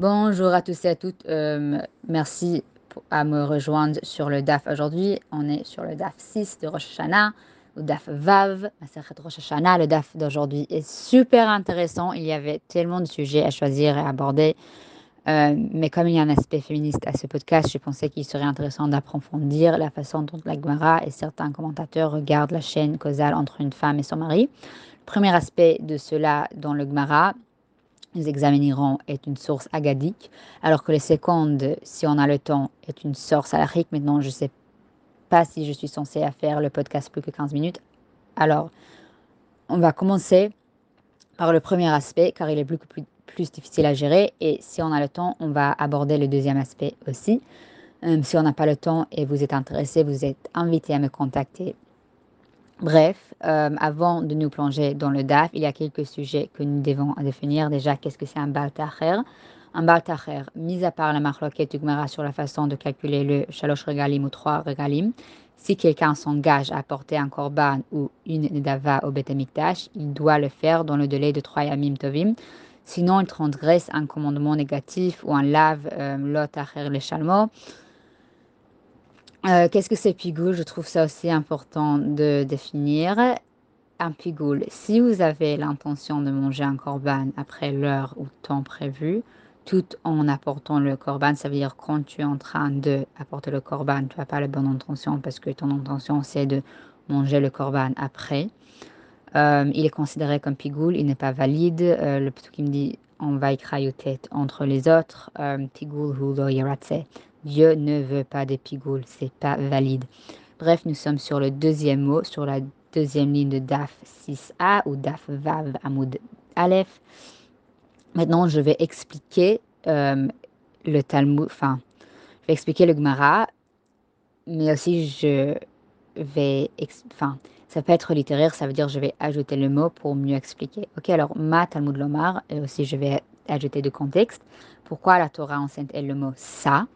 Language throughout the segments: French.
Bonjour à tous et à toutes. Euh, merci à me rejoindre sur le DAF aujourd'hui. On est sur le DAF 6 de Rosh Hashanah, le DAF Vav, Rosh Hashanah. Le DAF d'aujourd'hui est super intéressant. Il y avait tellement de sujets à choisir et à aborder. Euh, mais comme il y a un aspect féministe à ce podcast, je pensais qu'il serait intéressant d'approfondir la façon dont la Gemara et certains commentateurs regardent la chaîne causale entre une femme et son mari. Le premier aspect de cela dans le Gemara, nous examinerons est une source agadique, alors que le seconde, si on a le temps, est une source alarique. Maintenant, je ne sais pas si je suis censée faire le podcast plus que 15 minutes. Alors, on va commencer par le premier aspect, car il est plus, plus, plus difficile à gérer. Et si on a le temps, on va aborder le deuxième aspect aussi. Euh, si on n'a pas le temps et vous êtes intéressé, vous êtes invité à me contacter Bref, euh, avant de nous plonger dans le DAF, il y a quelques sujets que nous devons définir. Déjà, qu'est-ce que c'est un Baltacher? Un Baltacher, mis à part la marloquette Gmara sur la façon de calculer le Shalosh Regalim ou 3 Regalim, si quelqu'un s'engage à apporter un Korban ou une Nedava au Beth il doit le faire dans le délai de 3 Yamim Tovim. Sinon, il transgresse un commandement négatif ou un lave euh, le Shalmo. Euh, qu'est-ce que c'est pigoule Je trouve ça aussi important de définir. Un pigoule, si vous avez l'intention de manger un corban après l'heure ou temps prévu, tout en apportant le corban, ça veut dire quand tu es en train de apporter le corban, tu n'as pas la bonne intention parce que ton intention c'est de manger le corban après. Euh, il est considéré comme pigoule, il n'est pas valide. Euh, le petit qui me dit on va écrailler tête entre les autres. pigoule ou Dieu ne veut pas des pigoules, c'est pas valide. Bref, nous sommes sur le deuxième mot, sur la deuxième ligne de DAF 6a ou DAF Vav Amoud Aleph. Maintenant, je vais expliquer euh, le Talmud, enfin, je vais expliquer le Gemara, mais aussi je vais, enfin, ça peut être littéraire, ça veut dire je vais ajouter le mot pour mieux expliquer. Ok, alors ma Talmud Lomar, et aussi je vais ajouter de contexte. Pourquoi la Torah enceinte est le mot ça?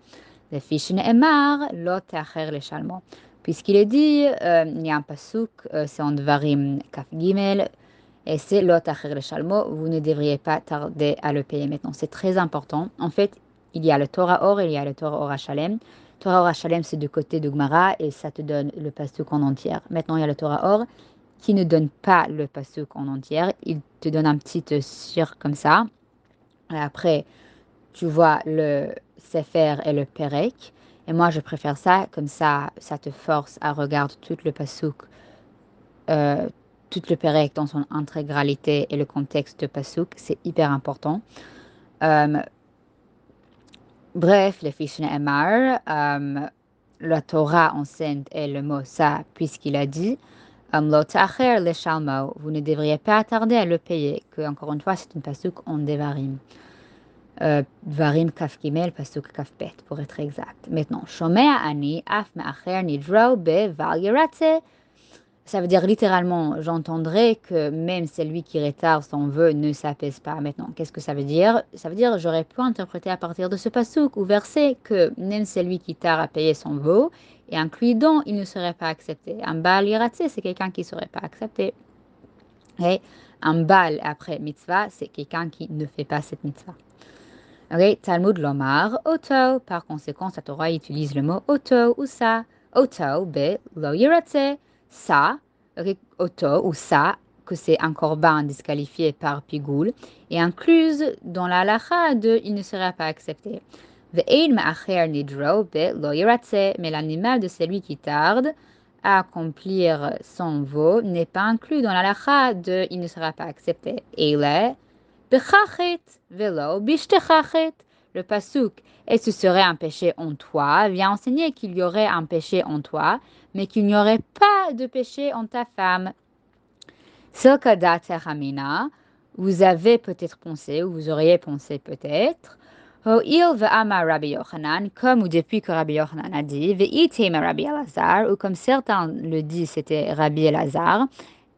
Puisqu'il est dit, euh, il y a un pasuk, euh, c'est en Dvarim Kaf Gimel, et c'est l'otacher le shalmo, vous ne devriez pas tarder à le payer maintenant. C'est très important. En fait, il y a le Torah Or il y a le Torah Or. Torah Or c'est de côté de Gmara et ça te donne le pasuk en entière. Maintenant, il y a le Torah Or qui ne donne pas le pasuk en entière. Il te donne un petit sur comme ça. Et après, tu vois le Sefer et le Perek. Et moi, je préfère ça, comme ça, ça te force à regarder tout le Pasuk, euh, tout le Perek dans son intégralité et le contexte de Pasuk. C'est hyper important. Euh, bref, les fiches Emar, euh, la Torah enseigne et le mot ça, puisqu'il a dit vous ne devriez pas attarder à le payer, que encore une fois, c'est une Pasuk en Devarim. Kaf Bet, pour être exact. Maintenant, Shomea Ani Af Me'acher Nidro Be Val Ça veut dire littéralement, j'entendrai que même celui qui retarde son vœu ne s'apaise pas. Maintenant, qu'est-ce que ça veut dire? Ça veut dire, j'aurais pu interpréter à partir de ce pasuk ou verset que même celui qui tarde à payer son vœu et inclut donc, il ne serait pas accepté. Un bal c'est quelqu'un qui ne serait pas accepté. Et un bal après mitzvah, c'est quelqu'un qui ne fait pas cette mitzvah. Okay, Talmud Lomar, Oto. Par conséquent, sa Torah utilise le mot Oto ou ça. Oto, be, lo yiratse. Ça, okay, Oto ou ça, que c'est un corban disqualifié par Pigoul, et incluse dans la lacha de il ne sera pas accepté. Mais l'animal de celui qui tarde à accomplir son veau n'est pas inclus dans la lacha de il ne sera pas accepté. Et il est le pasuk, et ce serait un péché en toi, vient enseigner qu'il y aurait un péché en toi, mais qu'il n'y aurait pas de péché en ta femme. Vous avez peut-être pensé, ou vous auriez pensé peut-être, comme ou depuis que Rabbi Yochanan a dit, Rabbi Elazar, ou comme certains le disent, c'était Rabbi Elazar,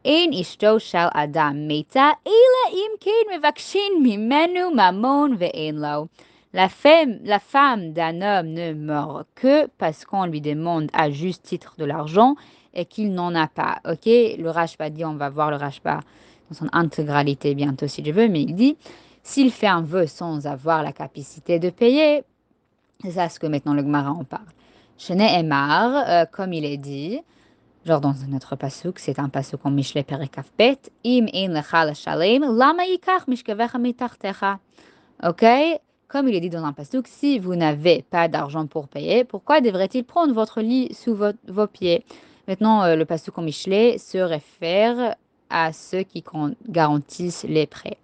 אין אשתו של אדם מתה, אלא אם כן מבקשים ממנו ממון ואין לו. La femme, la femme d'un homme ne meurt que parce qu'on lui demande à juste titre de l'argent et qu'il n'en a pas. Ok, le Rashba dit, on va voir le Rashba dans son intégralité bientôt si je veux, mais il dit S'il fait un vœu sans avoir la capacité de payer, c'est ça ce que maintenant le Gemara en parle. Shene Emar, euh, comme il est dit, genre dans notre pasuk, c'est un pasuk en Mishle Perekafbet, Im in lecha shalem, lama yikach mishkevecha mitartecha. Ok? Comme il est dit dans un pasuk, si vous n'avez pas d'argent pour payer, pourquoi devrait-il prendre votre lit sous vos pieds? Maintenant, euh, le pasuk en Michelet se réfère à ceux qui garantissent les prêts.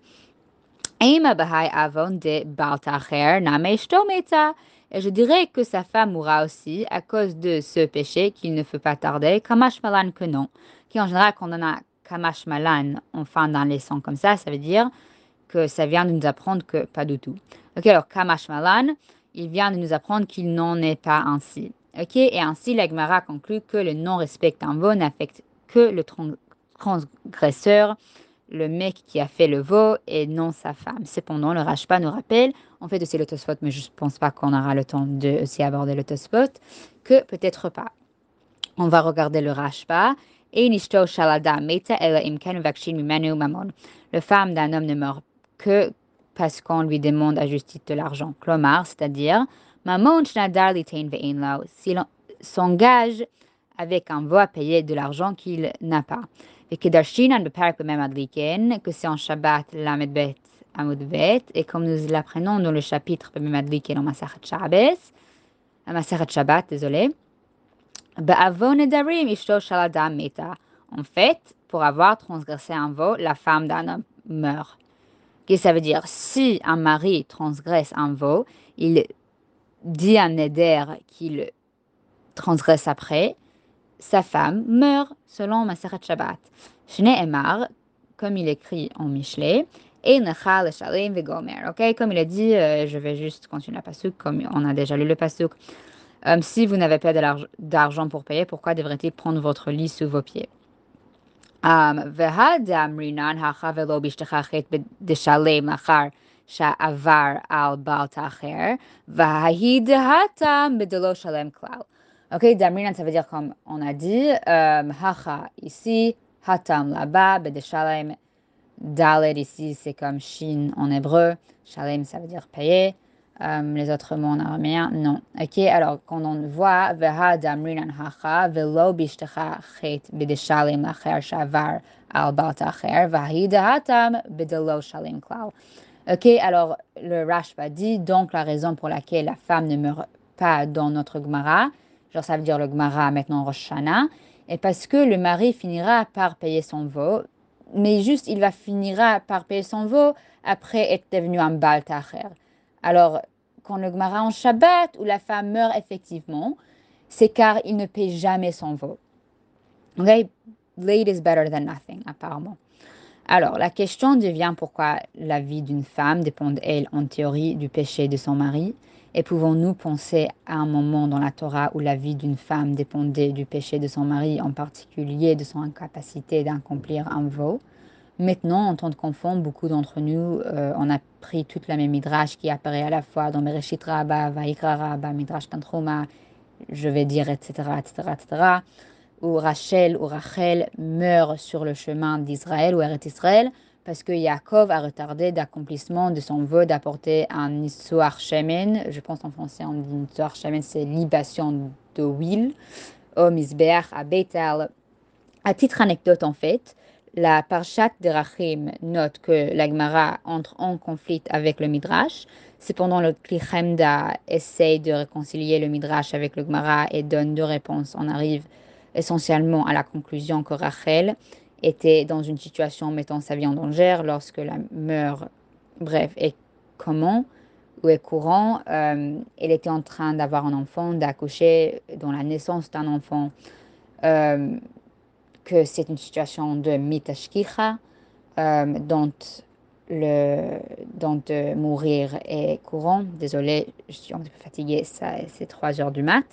Et je dirais que sa femme mourra aussi à cause de ce péché qu'il ne faut pas tarder, kamash malan que non. Qui en général, quand on a kamash malan, enfin dans les sons comme ça, ça veut dire que ça vient de nous apprendre que pas du tout. Ok, alors kamash malan, il vient de nous apprendre qu'il n'en est pas ainsi. Ok, et ainsi l'Agmara conclut que le non-respect veau n'affecte que le transgresseur, le mec qui a fait le veau et non sa femme. Cependant, le Rashba nous rappelle, en fait c'est le Tosfot, mais je ne pense pas qu'on aura le temps de aussi aborder le Tosfot, que peut-être pas. On va regarder le Rashba. Le femme d'un homme ne meurt que parce qu'on lui demande à justice de l'argent. Clomar, c'est-à-dire s'il s'engage avec un veau à payer de l'argent qu'il n'a pas. Et que c'est en Shabbat Lamedbet Amudbet, et comme nous l'apprenons dans le chapitre Bememadliken en Masachat Shabbos, Masachat Shabbat, désolé, en fait, pour avoir transgressé un veau, la femme d'un homme meurt. Que ça veut dire Si un mari transgresse un veau, il dit à Neder qu'il transgresse après, sa femme meurt selon Maseret Shabbat. Shne Emar, comme il écrit en Michelet, et Nechal Shalim Vegomer. Ok, comme il a dit, euh, je vais juste continuer la pasuk, comme on a déjà lu le pasuk. Euh, si vous n'avez pas d'argent pour payer, pourquoi devrait-il prendre votre lit sous vos pieds? Um, Ok, Damrinan, ça veut dire comme on a dit, euh, Hacha ici, Hatam là-bas, Bedeshalem, Dalet ici, c'est comme Shin en hébreu, Shalem ça veut dire payer. Euh, les autres mots en araméen, non. Ok, alors quand on voit Veha Damrinan Hacha, Velo Bishtecha Chet, Bedeshalem Lacher Shavar, Albat Acher, Vahida Hatam, Bedelo Shalem Klau. Ok, alors le Rashba dit donc la raison pour laquelle la femme ne meurt pas dans notre Gemara, genre ça veut dire le Gemara maintenant Rosh Hashanah, est parce que le mari finira par payer son veau, mais juste il va finira par payer son veau après être devenu un Baal Alors, quand le Gemara en Shabbat, où la femme meurt effectivement, c'est car il ne paye jamais son veau. Ok, late is better than nothing, apparemment. Alors, la question devient pourquoi la vie d'une femme dépend, elle, en théorie, du péché de son mari Et pouvons-nous penser à un moment dans la Torah où la vie d'une femme dépendait du péché de son mari, en particulier de son incapacité d'accomplir un veau Maintenant, en tant qu'enfant, beaucoup d'entre nous, euh, on toute la même midrash qui apparaît à la fois dans Bereshit Rabba, Vaikra Rabba, Midrash Tantruma, je vais dire, etc., etc., etc., où Rachel ou Rachel meurt sur le chemin d'Israël ou Eretz Israël parce que Yaakov a retardé d'accomplissement de son vœu d'apporter un Nissoar Shemen. Je pense en français on dit Nissoar Shemen, c'est libation de huile au Misbeach à Bethel. À titre anecdote en fait, la Parshat de Rachim note que l'Agmara entre en conflit avec le Midrash. Cependant, le Klichemda essaye de réconcilier le Midrash avec le Gemara et donne deux réponses. On arrive essentiellement à la conclusion que Rachel était dans une situation mettant sa vie en danger lorsque la meurt, bref, est comment ou est courant, euh, elle était en train d'avoir un enfant, d'accoucher dans la naissance d'un enfant, euh, que c'est une situation de mitashkicha, euh, dont le dont mourir est courant. Désolée, je suis un peu fatiguée, c'est 3 heures du mat.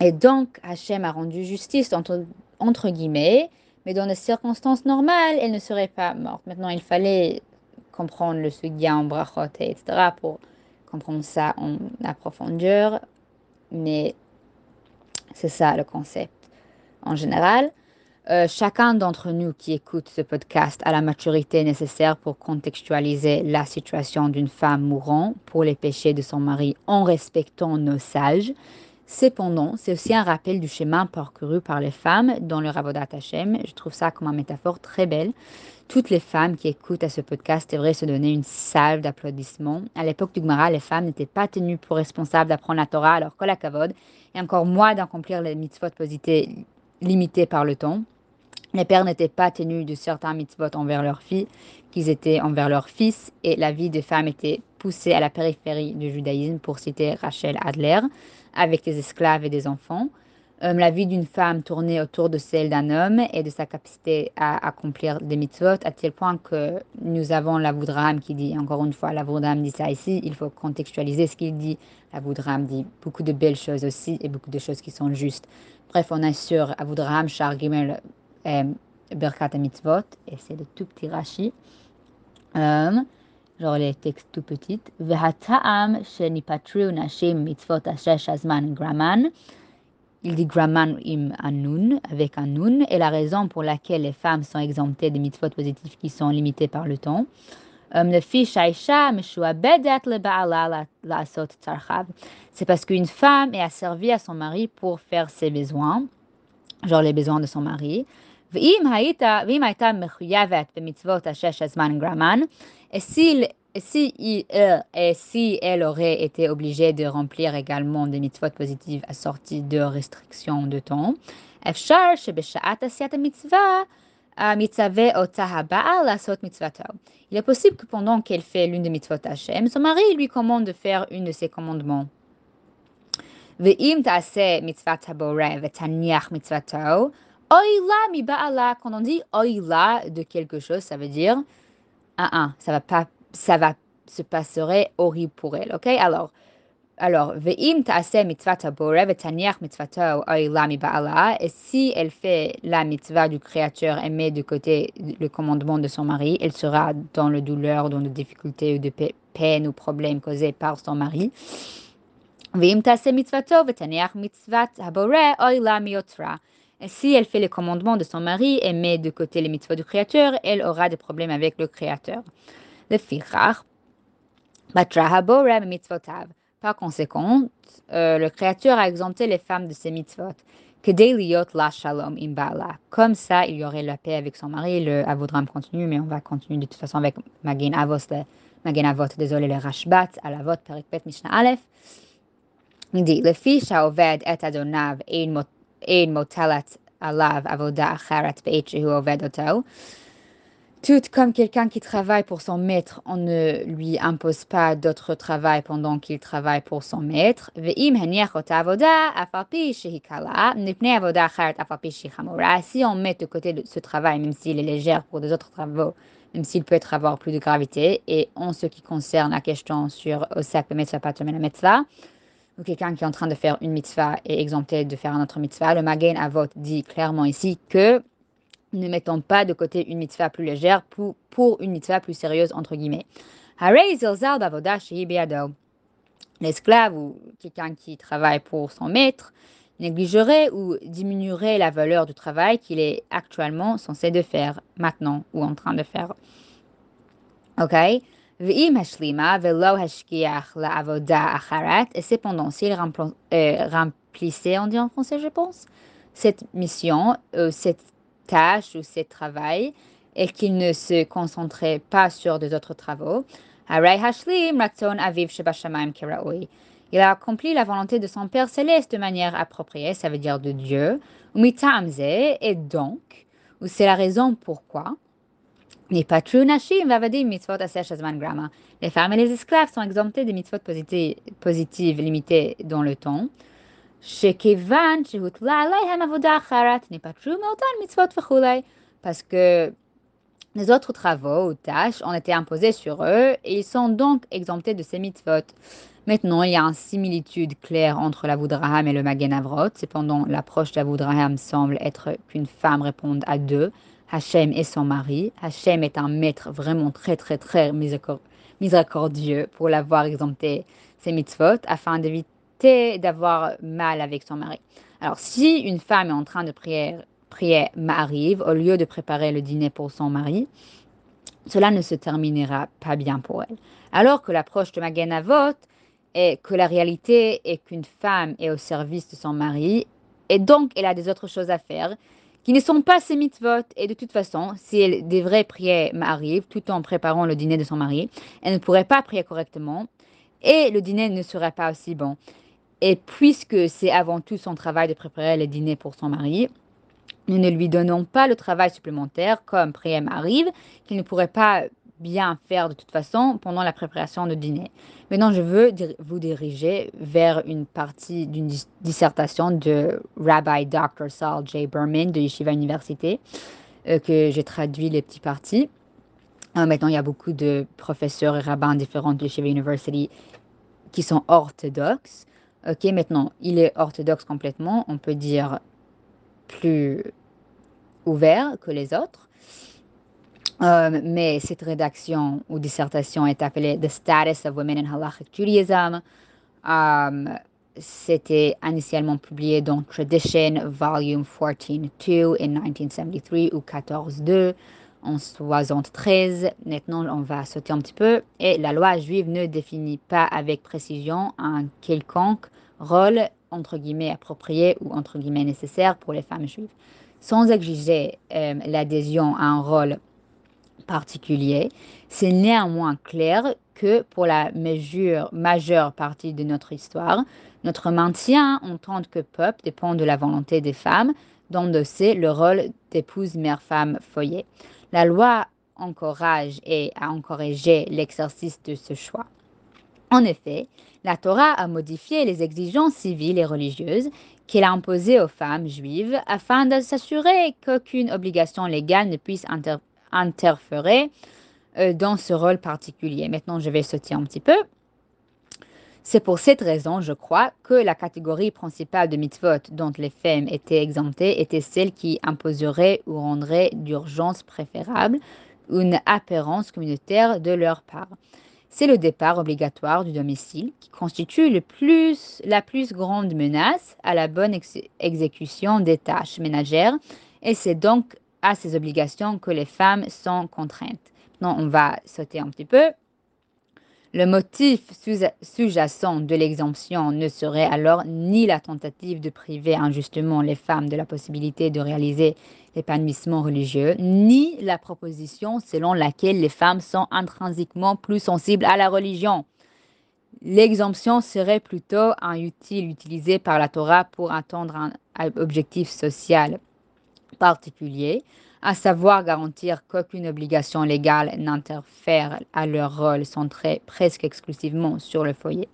Et donc, Hachem a rendu justice, entre, entre guillemets, mais dans des circonstances normales, elle ne serait pas morte. Maintenant, il fallait comprendre le sugya en brachot, etc., pour comprendre ça en profondeur, mais c'est ça le concept en général. Euh, chacun d'entre nous qui écoute ce podcast a la maturité nécessaire pour contextualiser la situation d'une femme mourant pour les péchés de son mari en respectant nos sages. Cependant, c'est aussi un rappel du chemin parcouru par les femmes dans le Ravodat Hashem. Je trouve ça comme une métaphore très belle. Toutes les femmes qui écoutent à ce podcast devraient se donner une salve d'applaudissements. À l'époque du Gemara, les femmes n'étaient pas tenues pour responsables d'apprendre la Torah, alors la kavod, et encore moins d'accomplir les mitzvot limitées par le temps. Les pères n'étaient pas tenus de certains mitzvot envers leurs filles qu'ils étaient envers leurs fils, et la vie des femmes était poussée à la périphérie du judaïsme, pour citer Rachel Adler avec des esclaves et des enfants. Euh, la vie d'une femme tournait autour de celle d'un homme et de sa capacité à accomplir des mitzvot, à tel point que nous avons la Voudraham qui dit, encore une fois, la Voudraham dit ça ici, il faut contextualiser ce qu'il dit. La Voudraham dit beaucoup de belles choses aussi et beaucoup de choses qui sont justes. Bref, on est sur Avoudraham, Char Gimel, euh, Berkat Mitzvot, et c'est le tout petit Rashi. Euh, genre les textes tout petits. Il dit graman im anun, avec un nun, et la raison pour laquelle les femmes sont exemptées des mitzvot positifs qui sont limitées par le temps. C'est parce qu'une femme est asservie à son mari pour faire ses besoins, genre les besoins de son mari. Et si, si, elle, et si elle aurait été obligée de remplir également des mitzvot positives assorties de restrictions de temps, il est possible que pendant qu'elle fait l'une des mitzvot Hashem, son mari lui commande de faire une de ses commandements. Quand on dit oila de quelque chose, ça veut dire, ah, ah, ça va pas, ça va se passerait horrible pour elle, ok? Alors, alors, ve'im ta'aseh ve'taniach et si elle fait la mitzvah du Créateur et met de côté le commandement de son mari, elle sera dans le douleur, dans les difficultés ou de peine ou problèmes causés par son mari. Si elle fait les commandements de son mari et met de côté les mitzvahs du Créateur, elle aura des problèmes avec le Créateur. Le fichar, par conséquent, euh, le Créateur a exempté les femmes de ses mitzvot. Comme ça, il y aurait la paix avec son mari. Le Avodram continue, mais on va continuer de toute façon avec Magin Avos, le, Magin Avot, désolé, le Rashbat, Alavot, Perikpet, Mishnah Aleph. Il dit, le fils a oved et adonav et une tout comme quelqu'un qui travaille pour son maître, on ne lui impose pas d'autre travail pendant qu'il travaille pour son maître. Si on met de côté ce travail, même s'il est léger pour des autres travaux, même s'il peut être avoir plus de gravité, et en ce qui concerne la question sur Osak, le mitzvah, pas mitzvah, ou quelqu'un qui est en train de faire une mitzvah est exempté de faire un autre mitzvah. Le Magen Avot dit clairement ici que ne mettons pas de côté une mitzvah plus légère pour, pour une mitzvah plus sérieuse, entre guillemets. L'esclave ou quelqu'un qui travaille pour son maître négligerait ou diminuerait la valeur du travail qu'il est actuellement censé de faire maintenant ou en train de faire. Ok? Et cependant, s'il euh, remplissait, on dit en français, je pense, cette mission, euh, cette tâche ou ce travail, et qu'il ne se concentrait pas sur des autres travaux, il a accompli la volonté de son Père céleste de manière appropriée, ça veut dire de Dieu, et donc, c'est la raison pourquoi, les femmes et les esclaves sont exemptés des mitzvot positives, limitées dans le temps. Parce que les autres travaux ou tâches ont été imposés sur eux et ils sont donc exemptés de ces mitzvot. Maintenant, il y a une similitude claire entre la Voudraham et le Magen Avrot. Cependant, l'approche de la Voudraham semble être qu'une femme réponde à deux, Hachem et son mari. Hachem est un maître vraiment très, très, très miséricordieux pour l'avoir exempté ses mitzvot afin d'éviter d'avoir mal avec son mari. Alors, si une femme est en train de prier priait m'arrive au lieu de préparer le dîner pour son mari, cela ne se terminera pas bien pour elle. Alors que l'approche de Magen Avot est que la réalité est qu'une femme est au service de son mari et donc elle a des autres choses à faire qui ne sont pas ses mitzvot. Et de toute façon, si elle devrait prier m'arrive tout en préparant le dîner de son mari, elle ne pourrait pas prier correctement et le dîner ne serait pas aussi bon. Et puisque c'est avant tout son travail de préparer le dîner pour son mari, nous ne lui donnons pas le travail supplémentaire comme prier m'arrive qu'il ne pourrait pas bien faire de toute façon pendant la préparation du dîner. Maintenant, je veux vous diriger vers une partie d'une dissertation de Rabbi Dr. Saul J. Berman de Yeshiva Université, euh, que j'ai traduit les petits parties. Euh, maintenant, il y a beaucoup de professeurs et rabbins différents de Yeshiva University qui sont orthodoxes. Ok, maintenant, il est orthodoxe complètement, on peut dire plus ouvert que les autres. Euh, mais cette rédaction ou dissertation est appelée The Status of Women in Halachic Judaism. Euh, c'était initialement publié dans Tradition, Volume 14.2 in 1973 ou 14.2 en 73. Maintenant, on va sauter un petit peu. Et la loi juive ne définit pas avec précision un quelconque rôle entre guillemets approprié ou entre guillemets nécessaire pour les femmes juives. Sans exiger euh, l'adhésion à un rôle particulier, c'est néanmoins clair que pour la mesure, majeure partie de notre histoire, notre maintien en tant que peuple dépend de la volonté des femmes d'endosser le rôle d'épouse, mère, femme, foyer. La loi encourage et a encouragé l'exercice de ce choix. En effet, la Torah a modifié les exigences civiles et religieuses qu'elle a imposées aux femmes juives afin de s'assurer qu'aucune obligation légale ne puisse interférer euh, dans ce rôle particulier. Maintenant, je vais sauter un petit peu. C'est pour cette raison, je crois, que la catégorie principale de mitzvot dont les femmes étaient exemptées était celle qui imposerait ou rendrait d'urgence préférable une apparence communautaire de leur part. C'est le départ obligatoire du domicile qui constitue le plus, la plus grande menace à la bonne exécution des tâches ménagères et c'est donc à ces obligations que les femmes sont contraintes. Non, on va sauter un petit peu. Le motif sous-jacent de l'exemption ne serait alors ni la tentative de priver injustement les femmes de la possibilité de réaliser l'épanouissement religieux, ni la proposition selon laquelle les femmes sont intrinsèquement plus sensibles à la religion. L'exemption serait plutôt un outil utilisé par la Torah pour atteindre un objectif social particulier, à savoir garantir qu'aucune obligation légale n'interfère à leur rôle centré presque exclusivement sur le foyer.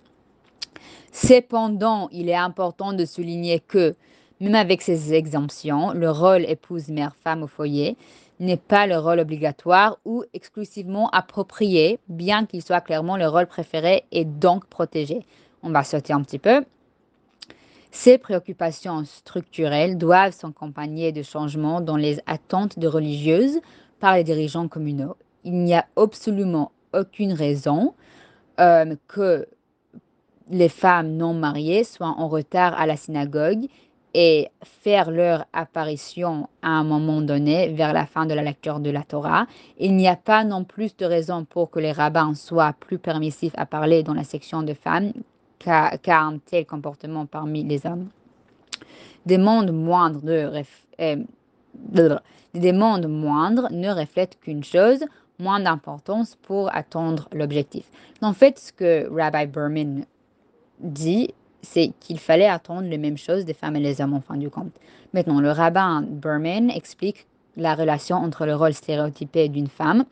Cependant, il est important de souligner que, même avec ces exemptions, le rôle épouse-mère-femme au foyer n'est pas le rôle obligatoire ou exclusivement approprié, bien qu'il soit clairement le rôle préféré et donc protégé. On va sauter un petit peu. Ces préoccupations structurelles doivent s'accompagner de changements dans les attentes de religieuses par les dirigeants communaux. Il n'y a absolument aucune raison euh, que les femmes non mariées soient en retard à la synagogue et faire leur apparition à un moment donné vers la fin de la lecture de la Torah. Il n'y a pas non plus de raison pour que les rabbins soient plus permissifs à parler dans la section de femmes qu'à un tel comportement parmi les hommes. Des mondes moindres, de euh, des mondes moindres ne reflètent qu'une chose, moins d'importance pour atteindre l'objectif. En fait, ce que Rabbi Berman dit, c'est qu'il fallait attendre les mêmes choses des femmes et des hommes en fin du compte. Maintenant, le rabbin Berman explique la relation entre le rôle stéréotypé d'une femme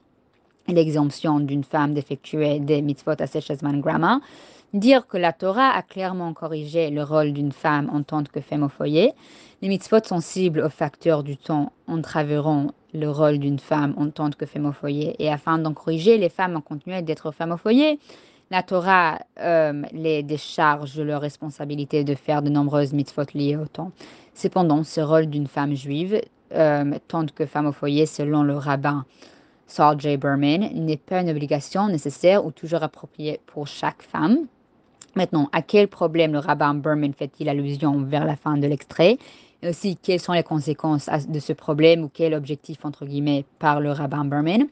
et l'exemption d'une femme d'effectuer des mitzvot à Seshazman Grama Dire que la Torah a clairement corrigé le rôle d'une femme en tant que femme au foyer. Les mitzvot sensibles aux facteurs du temps entraveront le rôle d'une femme en tant que femme au foyer. Et afin d'en corriger, les femmes ont continué d'être femmes au foyer. La Torah euh, les décharge de leur responsabilité de faire de nombreuses mitzvot liées au temps. Cependant, ce rôle d'une femme juive, euh, tant que femme au foyer selon le rabbin Saul J. Berman, n'est pas une obligation nécessaire ou toujours appropriée pour chaque femme. Maintenant, à quel problème le rabbin Berman fait-il allusion vers la fin de l'extrait? Et aussi quelles sont les conséquences de ce problème ou quel objectif, entre guillemets, par le rabbin Berman?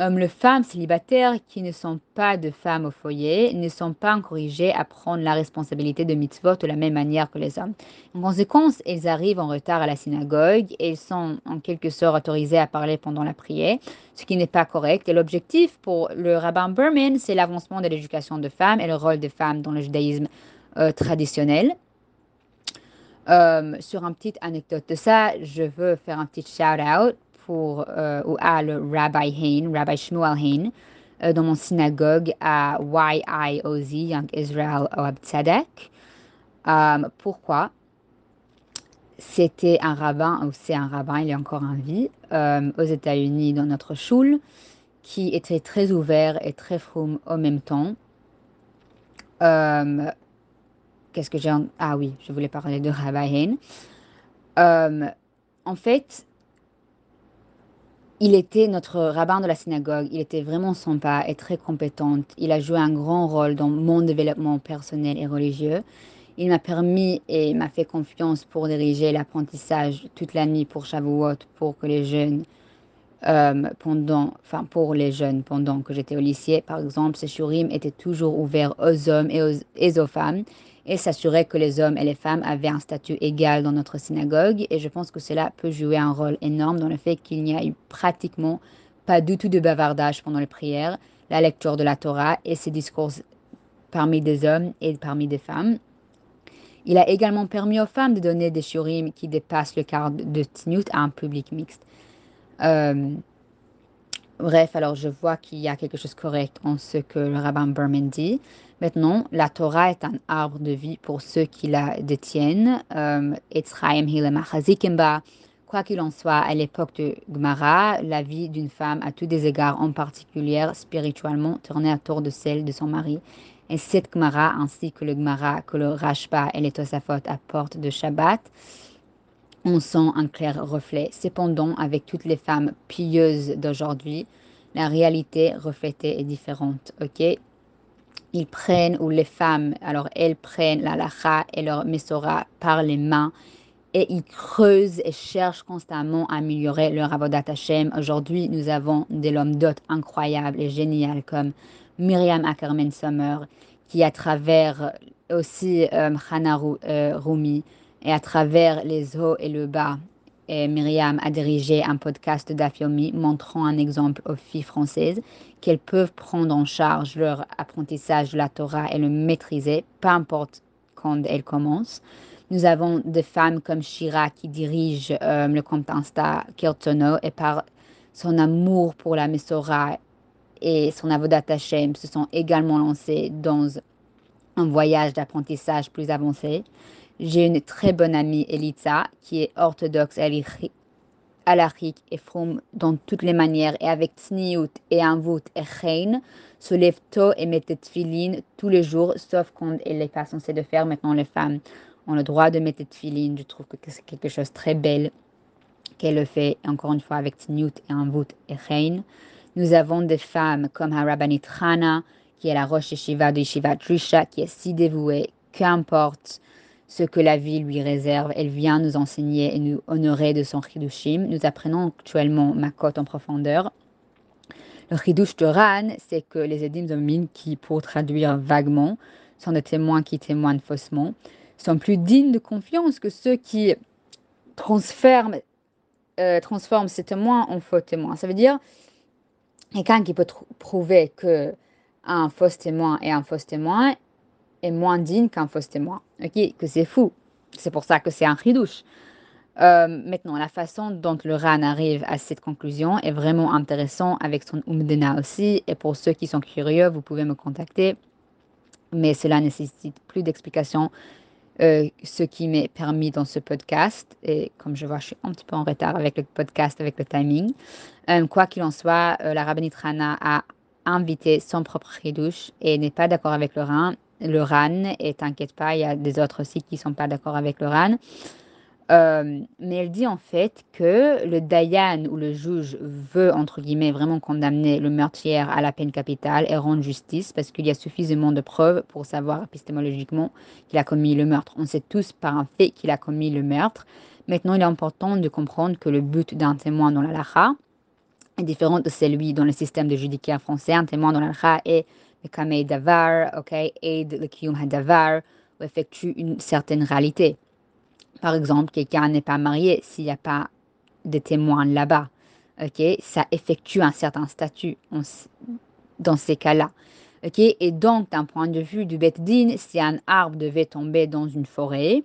Euh, les femmes célibataires qui ne sont pas de femmes au foyer ne sont pas encouragées à prendre la responsabilité de mitzvot de la même manière que les hommes. En conséquence, elles arrivent en retard à la synagogue et sont en quelque sorte autorisées à parler pendant la prière, ce qui n'est pas correct. Et l'objectif pour le rabbin Berman, c'est l'avancement de l'éducation de femmes et le rôle des femmes dans le judaïsme euh, traditionnel. Euh, sur une petite anecdote de ça, je veux faire un petit shout-out pour, euh, à le Rabbi Hain, Rabbi Shmuel Hain, euh, dans mon synagogue à YIOZ, Young Israel Oab Tzadek. Euh, pourquoi? C'était un rabbin, ou c'est un rabbin, il est encore en vie, aux États-Unis, dans notre choule, qui était très ouvert et très froum en même temps. Qu'est-ce que j'ai... Ah oui, je voulais parler de Rabbi Hain. en fait, il était notre rabbin de la synagogue, il était vraiment sympa et très compétent. Il a joué un grand rôle dans mon développement personnel et religieux. Il m'a permis et m'a fait confiance pour diriger l'apprentissage toute la nuit pour Shavuot, pour que les jeunes, euh, pendant, pour les jeunes pendant que j'étais au lycée, par exemple, ce shurim était toujours ouvert aux hommes et aux, et aux femmes et s'assurer que les hommes et les femmes avaient un statut égal dans notre synagogue. Et je pense que cela peut jouer un rôle énorme dans le fait qu'il n'y a eu pratiquement pas du tout de bavardage pendant les prières, la lecture de la Torah et ses discours parmi des hommes et parmi des femmes. Il a également permis aux femmes de donner des shurim qui dépassent le quart de Tnut à un public mixte. Euh, bref, alors je vois qu'il y a quelque chose de correct en ce que le rabbin Berman dit. Maintenant, la Torah est un arbre de vie pour ceux qui la détiennent. Euh, Quoi qu'il en soit, à l'époque de Gmara, la vie d'une femme, à tous des égards, en particulier spirituellement, tournait autour de celle de son mari. Et cette Gmara, ainsi que le Gmara que le Rashba et les Tosafot apportent de Shabbat, on sent un clair reflet. Cependant, avec toutes les femmes pieuses d'aujourd'hui, la réalité reflétée est différente. Ok, ils prennent, ou les femmes, alors elles prennent la lacha et leur mesora par les mains et ils creusent et cherchent constamment à améliorer leur avodat Hashem. Aujourd'hui, nous avons des hommes d'hôtes incroyables et géniales comme Myriam Ackerman Summer, qui à travers aussi euh, Hana euh, Rumi et à travers les hauts et le bas et Myriam a dirigé un podcast d'Afiomi montrant un exemple aux filles françaises qu'elles peuvent prendre en charge leur apprentissage de la Torah et le maîtriser, peu importe quand elles commencent. Nous avons des femmes comme Shira qui dirige euh, le compte Insta Kirtono et par son amour pour la Mesora et son avodat Hashem se sont également lancées dans un voyage d'apprentissage plus avancé. J'ai une très bonne amie, Elitza, qui est orthodoxe alarique et fromme dans toutes les manières et avec tsniout et voûte et reine, se lève tôt et met des tous les jours, sauf quand elle n'est pas censée de faire. Maintenant, les femmes ont le droit de mettre des Je trouve que c'est quelque chose de très belle qu'elle le fait, encore une fois, avec tsniout et voûte et reine. Nous avons des femmes comme Harabani Trana, qui est la roche Shiva de Shiva Trisha, qui est si dévouée, qu'importe ce que la vie lui réserve. Elle vient nous enseigner et nous honorer de son Chidushim. Nous apprenons actuellement Makot en profondeur. Le Chidush de Ran, c'est que les Edim Zomim, qui pour traduire vaguement, sont des témoins qui témoignent faussement, sont plus dignes de confiance que ceux qui transforment, euh, transforment ces témoins en faux témoins. Ça veut dire quelqu'un qui peut prouver que un faux témoin est un faux témoin, est moins digne qu'un faux témoin. Ok, que c'est fou. C'est pour ça que c'est un ridouche. Euh, maintenant, la façon dont le RAN arrive à cette conclusion est vraiment intéressant avec son Umdena aussi. Et pour ceux qui sont curieux, vous pouvez me contacter. Mais cela nécessite plus d'explications, euh, ce qui m'est permis dans ce podcast. Et comme je vois, je suis un petit peu en retard avec le podcast, avec le timing. Euh, quoi qu'il en soit, la rabbinite Rana a invité son propre ridouche et n'est pas d'accord avec le RAN le RAN, et t'inquiète pas, il y a des autres aussi qui ne sont pas d'accord avec le RAN. Euh, mais elle dit en fait que le Dayan ou le juge veut, entre guillemets, vraiment condamner le meurtrier à la peine capitale et rendre justice parce qu'il y a suffisamment de preuves pour savoir épistémologiquement qu'il a commis le meurtre. On sait tous par un fait qu'il a commis le meurtre. Maintenant, il est important de comprendre que le but d'un témoin dans la lacha est différent de celui dans le système de judiciaire français. Un témoin dans la lacha est le kamei davar, ok, aide le kiyum hadavar, ou effectue une certaine réalité. Par exemple, quelqu'un n'est pas marié s'il n'y a pas de témoins là-bas. Ok, ça effectue un certain statut dans ces cas-là. Ok, et donc d'un point de vue du Bet Din, si un arbre devait tomber dans une forêt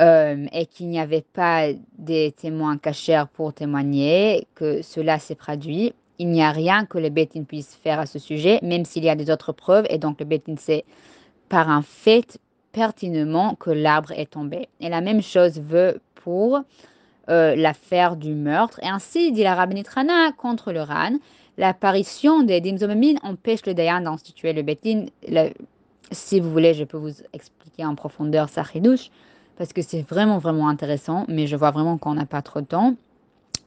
euh, et qu'il n'y avait pas des témoins cachers pour témoigner que cela s'est produit, il n'y a rien que le Bet Din puisse faire à ce sujet, même s'il y a des autres preuves. Et donc le Bet Din, c'est par un fait pertinemment que l'arbre est tombé. Et la même chose veut pour euh, l'affaire du meurtre. Et ainsi, dit la rabbinite Rana contre le Ran, l'apparition des dimzomamines empêche le Dayan d'instituer le Betin. si vous voulez, je peux vous expliquer en profondeur sa chidouche, parce que c'est vraiment, vraiment intéressant, mais je vois vraiment qu'on n'a pas trop de temps.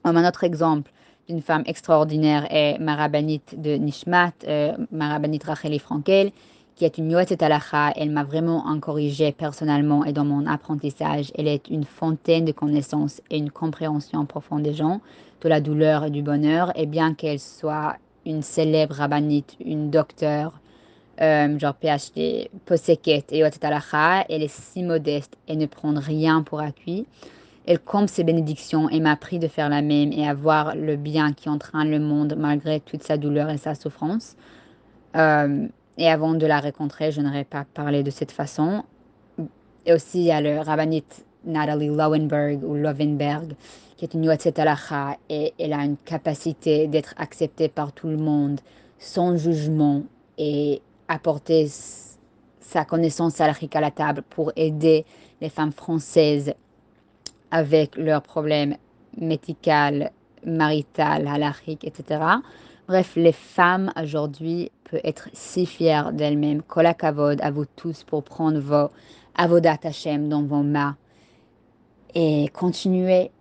Un autre exemple d'une femme extraordinaire est ma rabbinite de Nishmat, euh, ma rabbinite Racheli Frankel, qui est une Yoetzet Alacha. Elle m'a vraiment encouragée personnellement et dans mon apprentissage. Elle est une fontaine de connaissances et une compréhension profonde des gens, de la douleur et du bonheur. Et bien qu'elle soit une célèbre rabbinite, une docteure, euh, genre PhD, Poseket et Yoetzet Alacha, elle est si modeste et ne prend rien pour acquis. Elle compte ses bénédictions et m'a appris de faire la même et à voir le bien qui entraîne le monde malgré toute sa douleur et sa souffrance. Euh, et avant de la rencontrer, je n'aurais pas parlé de cette façon. Et aussi, il y a le rabbinite Natalie Lowenberg ou Lovenberg, qui est une Yotzet Alacha, et elle a une capacité d'être acceptée par tout le monde, sans jugement, et apporter sa connaissance alachique à la table pour aider les femmes françaises avec leurs problèmes médicaux, marital, halachiques, etc. Bref, les femmes aujourd'hui peuvent être si fières d'elles-mêmes. Kolakavod à vous tous pour prendre vos avodat Hashem dans vos mains et continuer